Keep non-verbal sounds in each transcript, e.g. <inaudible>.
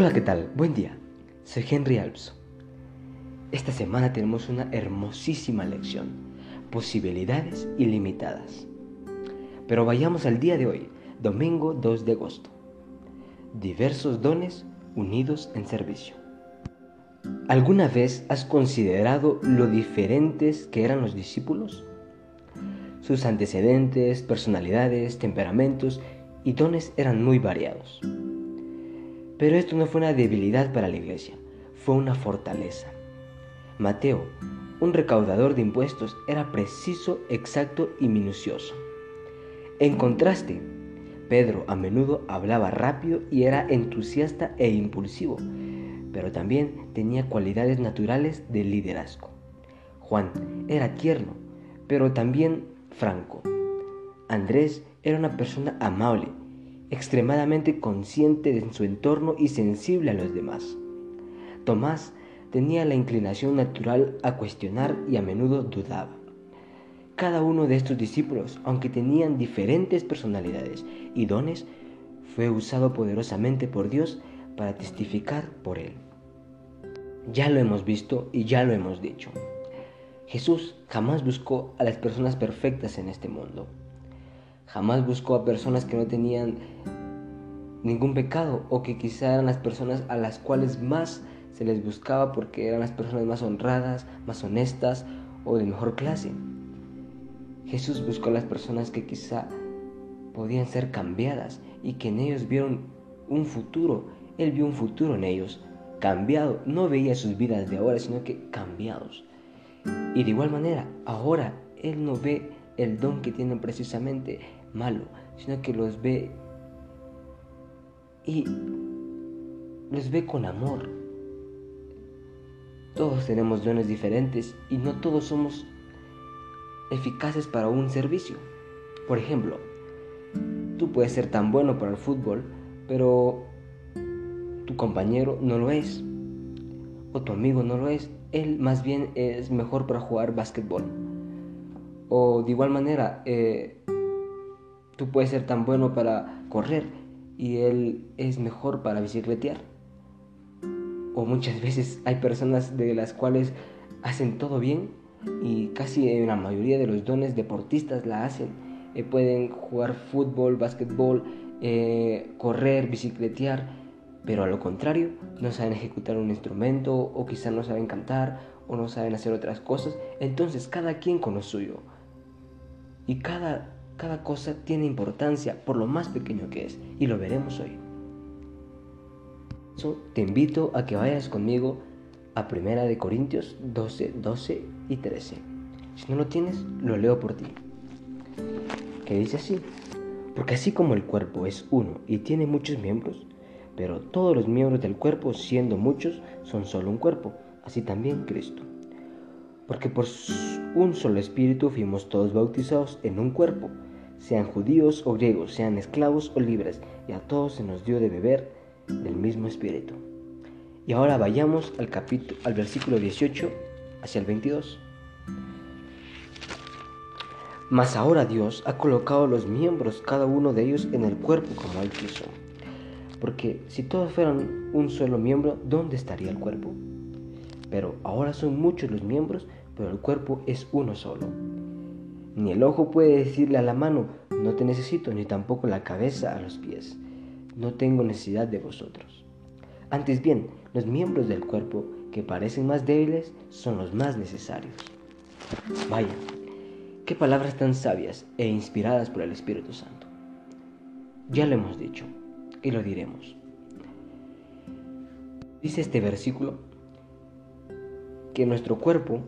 Hola, ¿qué tal? Buen día. Soy Henry Alpso. Esta semana tenemos una hermosísima lección, posibilidades ilimitadas. Pero vayamos al día de hoy, domingo 2 de agosto. Diversos dones unidos en servicio. ¿Alguna vez has considerado lo diferentes que eran los discípulos? Sus antecedentes, personalidades, temperamentos y dones eran muy variados. Pero esto no fue una debilidad para la iglesia, fue una fortaleza. Mateo, un recaudador de impuestos, era preciso, exacto y minucioso. En contraste, Pedro a menudo hablaba rápido y era entusiasta e impulsivo, pero también tenía cualidades naturales de liderazgo. Juan era tierno, pero también franco. Andrés era una persona amable, extremadamente consciente de su entorno y sensible a los demás. Tomás tenía la inclinación natural a cuestionar y a menudo dudaba. Cada uno de estos discípulos, aunque tenían diferentes personalidades y dones, fue usado poderosamente por Dios para testificar por Él. Ya lo hemos visto y ya lo hemos dicho. Jesús jamás buscó a las personas perfectas en este mundo. Jamás buscó a personas que no tenían ningún pecado o que quizá eran las personas a las cuales más se les buscaba porque eran las personas más honradas, más honestas o de mejor clase. Jesús buscó a las personas que quizá podían ser cambiadas y que en ellos vieron un futuro. Él vio un futuro en ellos, cambiado. No veía sus vidas de ahora, sino que cambiados. Y de igual manera, ahora Él no ve el don que tienen precisamente malo, sino que los ve y los ve con amor. Todos tenemos dones diferentes y no todos somos eficaces para un servicio. Por ejemplo, tú puedes ser tan bueno para el fútbol, pero tu compañero no lo es, o tu amigo no lo es. Él más bien es mejor para jugar básquetbol. O de igual manera, eh, Tú puedes ser tan bueno para correr y él es mejor para bicicletear. O muchas <laughs> veces hay personas de las cuales hacen todo bien y casi en la mayoría de los dones deportistas la hacen. Eh, pueden jugar fútbol, básquetbol, eh, correr, bicicletear, pero a lo contrario, no saben ejecutar un instrumento o quizá no saben cantar o no saben hacer otras cosas. Entonces cada quien con suyo. Y cada cada cosa tiene importancia por lo más pequeño que es y lo veremos hoy. te invito a que vayas conmigo a Primera de Corintios 12, 12 y 13. Si no lo tienes, lo leo por ti. Que dice así, porque así como el cuerpo es uno y tiene muchos miembros, pero todos los miembros del cuerpo, siendo muchos, son solo un cuerpo, así también Cristo. Porque por un solo espíritu fuimos todos bautizados en un cuerpo sean judíos o griegos, sean esclavos o libres, y a todos se nos dio de beber del mismo espíritu. Y ahora vayamos al capítulo al versículo 18 hacia el 22. Mas ahora Dios ha colocado los miembros, cada uno de ellos, en el cuerpo como Él quiso. Porque si todos fueran un solo miembro, ¿dónde estaría el cuerpo? Pero ahora son muchos los miembros, pero el cuerpo es uno solo. Ni el ojo puede decirle a la mano, no te necesito, ni tampoco la cabeza a los pies, no tengo necesidad de vosotros. Antes bien, los miembros del cuerpo que parecen más débiles son los más necesarios. Vaya, qué palabras tan sabias e inspiradas por el Espíritu Santo. Ya lo hemos dicho y lo diremos. Dice este versículo que nuestro cuerpo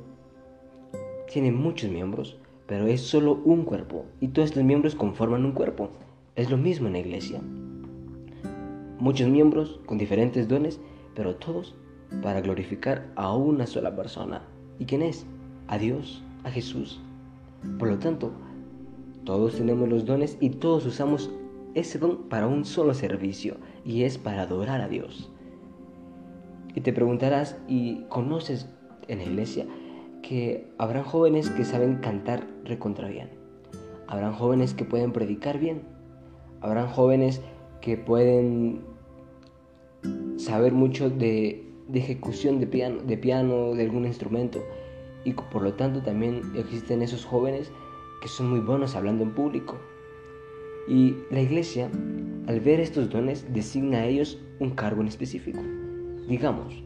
tiene muchos miembros, pero es solo un cuerpo y todos estos miembros conforman un cuerpo. Es lo mismo en la iglesia. Muchos miembros con diferentes dones, pero todos para glorificar a una sola persona. ¿Y quién es? A Dios, a Jesús. Por lo tanto, todos tenemos los dones y todos usamos ese don para un solo servicio y es para adorar a Dios. Y te preguntarás, ¿y conoces en la iglesia que habrán jóvenes que saben cantar recontra bien. Habrán jóvenes que pueden predicar bien. Habrán jóvenes que pueden saber mucho de, ejecución de piano, de piano, de algún instrumento. Y por lo tanto también existen esos jóvenes que son muy buenos hablando en público. Y la iglesia, al ver estos dones, designa a ellos un cargo en específico. Digamos,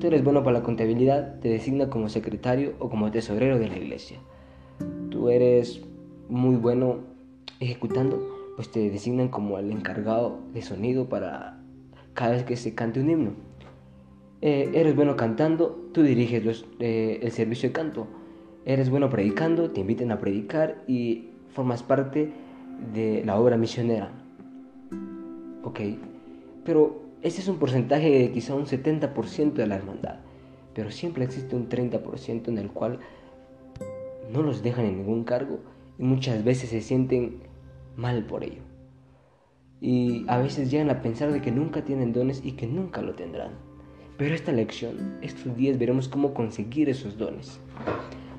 tú eres bueno para la contabilidad, te designa como secretario o como tesorero de la iglesia. Tú eres muy bueno ejecutando, pues te designan como el encargado de sonido para cada vez que se cante un himno. Eh, eres bueno cantando, tú diriges eh, el servicio de canto. Eres bueno predicando, te invitan a predicar y formas parte de la obra misionera. Ok, pero ese es un porcentaje de quizá un 70% de la hermandad, pero siempre existe un 30% en el cual no los dejan en ningún cargo y muchas veces se sienten mal por ello. Y a veces llegan a pensar de que nunca tienen dones y que nunca lo tendrán. Pero esta lección, estos días veremos cómo conseguir esos dones.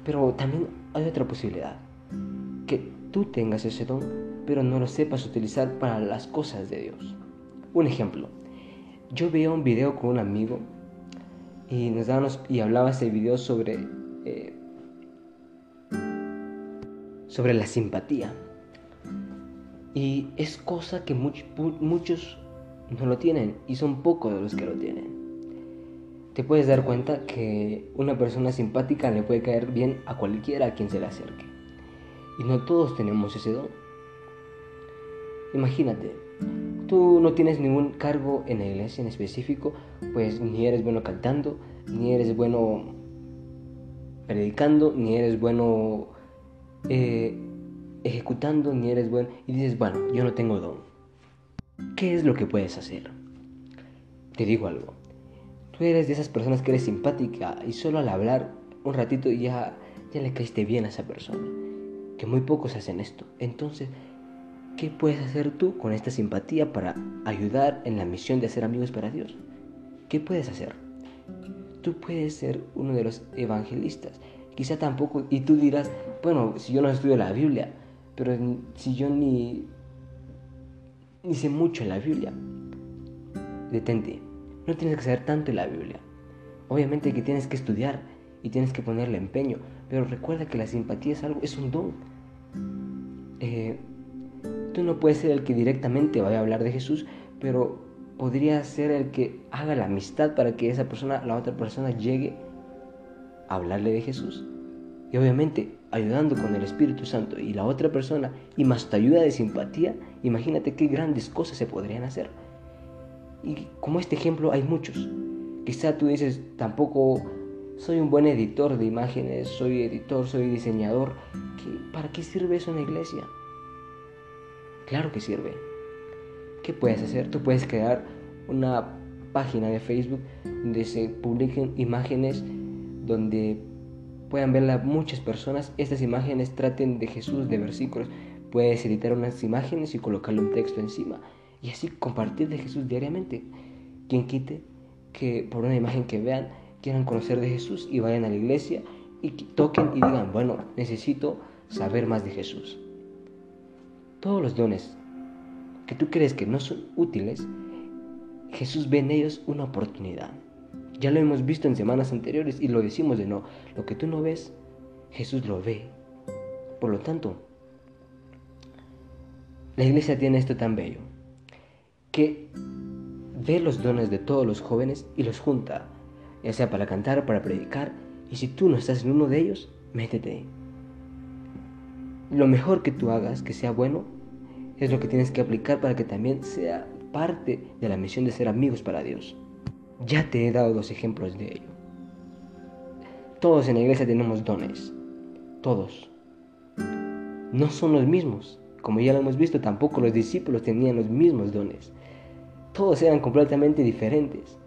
Pero también hay otra posibilidad, que tú tengas ese don, pero no lo sepas utilizar para las cosas de Dios. Un ejemplo, yo veía un video con un amigo y nos dábamos, y hablaba ese video sobre eh, sobre la simpatía. Y es cosa que muchos no lo tienen y son pocos los que lo tienen. Te puedes dar cuenta que una persona simpática le puede caer bien a cualquiera a quien se le acerque. Y no todos tenemos ese don. Imagínate, tú no tienes ningún cargo en la iglesia en específico, pues ni eres bueno cantando, ni eres bueno predicando, ni eres bueno eh, ejecutando ni eres bueno y dices, bueno, yo no tengo don. ¿Qué es lo que puedes hacer? Te digo algo. Tú eres de esas personas que eres simpática y solo al hablar un ratito ya, ya le caíste bien a esa persona. Que muy pocos hacen esto. Entonces, ¿qué puedes hacer tú con esta simpatía para ayudar en la misión de hacer amigos para Dios? ¿Qué puedes hacer? Tú puedes ser uno de los evangelistas Quizá tampoco, y tú dirás, bueno, si yo no estudio la Biblia, pero si yo ni, ni sé mucho en la Biblia, detente, no tienes que saber tanto en la Biblia. Obviamente que tienes que estudiar y tienes que ponerle empeño, pero recuerda que la simpatía es algo, es un don. Eh, tú no puedes ser el que directamente vaya a hablar de Jesús, pero podría ser el que haga la amistad para que esa persona, la otra persona llegue hablarle de Jesús. Y obviamente ayudando con el Espíritu Santo y la otra persona y más tu ayuda de simpatía, imagínate qué grandes cosas se podrían hacer. Y como este ejemplo hay muchos. Quizá tú dices, tampoco soy un buen editor de imágenes, soy editor, soy diseñador. ¿Para qué sirve eso en la iglesia? Claro que sirve. ¿Qué puedes hacer? Tú puedes crear una página de Facebook donde se publiquen imágenes donde puedan verla muchas personas. Estas imágenes traten de Jesús, de versículos. Puedes editar unas imágenes y colocarle un texto encima. Y así compartir de Jesús diariamente. Quien quite que por una imagen que vean quieran conocer de Jesús y vayan a la iglesia y toquen y digan, bueno, necesito saber más de Jesús. Todos los dones que tú crees que no son útiles, Jesús ve en ellos una oportunidad. Ya lo hemos visto en semanas anteriores y lo decimos de no. Lo que tú no ves, Jesús lo ve. Por lo tanto, la iglesia tiene esto tan bello, que ve los dones de todos los jóvenes y los junta, ya sea para cantar, para predicar, y si tú no estás en uno de ellos, métete. Lo mejor que tú hagas, que sea bueno, es lo que tienes que aplicar para que también sea parte de la misión de ser amigos para Dios. Ya te he dado dos ejemplos de ello. Todos en la iglesia tenemos dones. Todos. No son los mismos. Como ya lo hemos visto, tampoco los discípulos tenían los mismos dones. Todos eran completamente diferentes.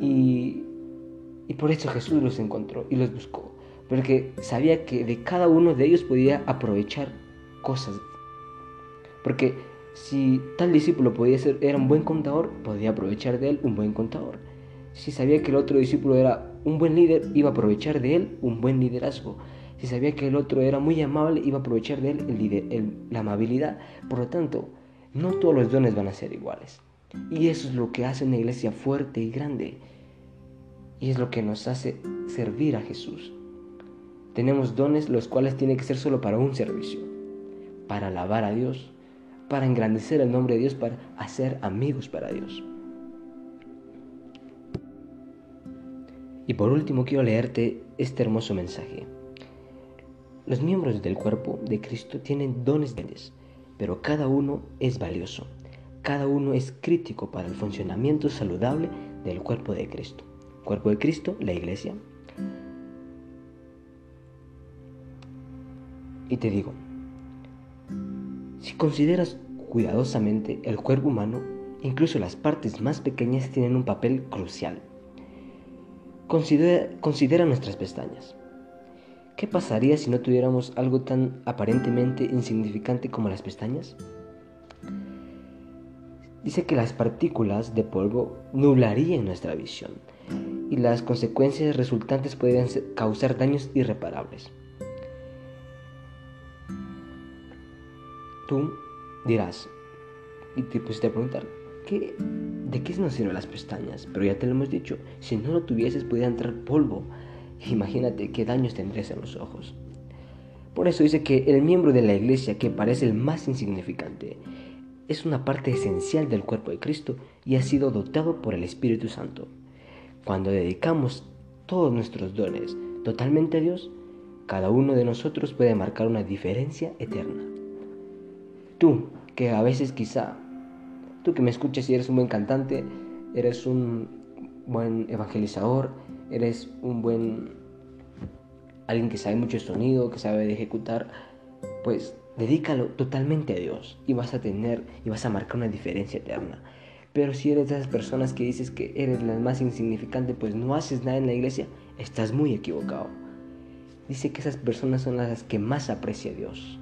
Y, y por eso Jesús los encontró y los buscó. Porque sabía que de cada uno de ellos podía aprovechar cosas. Porque si tal discípulo podía ser, era un buen contador, podía aprovechar de él un buen contador. Si sabía que el otro discípulo era un buen líder, iba a aprovechar de él un buen liderazgo. Si sabía que el otro era muy amable, iba a aprovechar de él la amabilidad. Por lo tanto, no todos los dones van a ser iguales. Y eso es lo que hace una iglesia fuerte y grande. Y es lo que nos hace servir a Jesús. Tenemos dones los cuales tienen que ser solo para un servicio, para alabar a Dios, para engrandecer el nombre de Dios, para hacer amigos para Dios. Y por último quiero leerte este hermoso mensaje. Los miembros del cuerpo de Cristo tienen dones diferentes, pero cada uno es valioso. Cada uno es crítico para el funcionamiento saludable del cuerpo de Cristo. Cuerpo de Cristo, la iglesia. Y te digo, si consideras cuidadosamente el cuerpo humano, incluso las partes más pequeñas tienen un papel crucial. Considera, nuestras pestañas. ¿Qué pasaría si no tuviéramos algo tan aparentemente insignificante como las pestañas? Dice que las partículas de polvo nublarían nuestra visión y las consecuencias resultantes podrían causar daños irreparables. Tú dirás, y te pusiste a preguntar, ¿qué, ¿de qué nos sirven las pestañas? Pero ya te lo hemos dicho, si no lo tuvieses podría entrar polvo Imagínate qué daños tendrías en los ojos. Por eso dice que el miembro de la iglesia que parece el más insignificante es una parte esencial del cuerpo de Cristo y ha sido dotado por el Espíritu Santo. Cuando dedicamos todos nuestros dones totalmente a Dios, cada uno de nosotros puede marcar una diferencia eterna. Tú, que a veces quizá, tú que me escuchas y eres un buen cantante, eres un buen evangelizador, eres un buen alguien que sabe mucho sonido, que sabe ejecutar, pues dedícalo totalmente a Dios y vas a tener y vas a marcar una diferencia eterna. Pero si eres de esas personas que dices que eres la más insignificante, pues no haces nada en la iglesia, estás muy equivocado. Dice que esas personas son las que más aprecia a Dios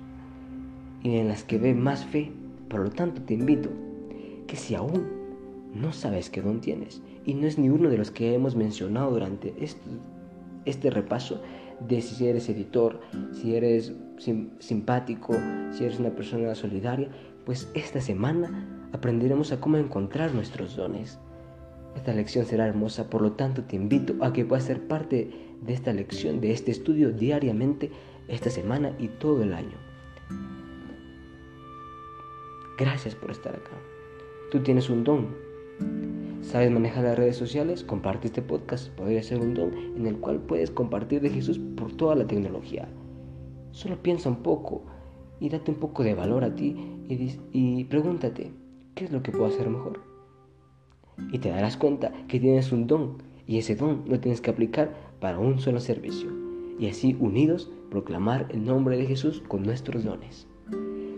y en las que ve más fe. Por lo tanto, te invito que si aún no sabes qué don tienes, y no es ni uno de los que hemos mencionado durante este, este repaso de si eres editor, si eres simpático, si eres una persona solidaria, pues esta semana aprenderemos a cómo encontrar nuestros dones. Esta lección será hermosa, por lo tanto te invito a que puedas ser parte de esta lección, de este estudio diariamente esta semana y todo el año. Gracias por estar acá. Tú tienes un don, ¿Sabes manejar las redes sociales? Comparte este podcast. Podría ser un don en el cual puedes compartir de Jesús por toda la tecnología. Solo piensa un poco y date un poco de valor a ti y, y pregúntate, ¿qué es lo que puedo hacer mejor? Y te darás cuenta que tienes un don y ese don lo tienes que aplicar para un solo servicio. Y así unidos proclamar el nombre de Jesús con nuestros dones.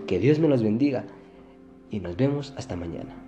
Que Dios me los bendiga y nos vemos hasta mañana.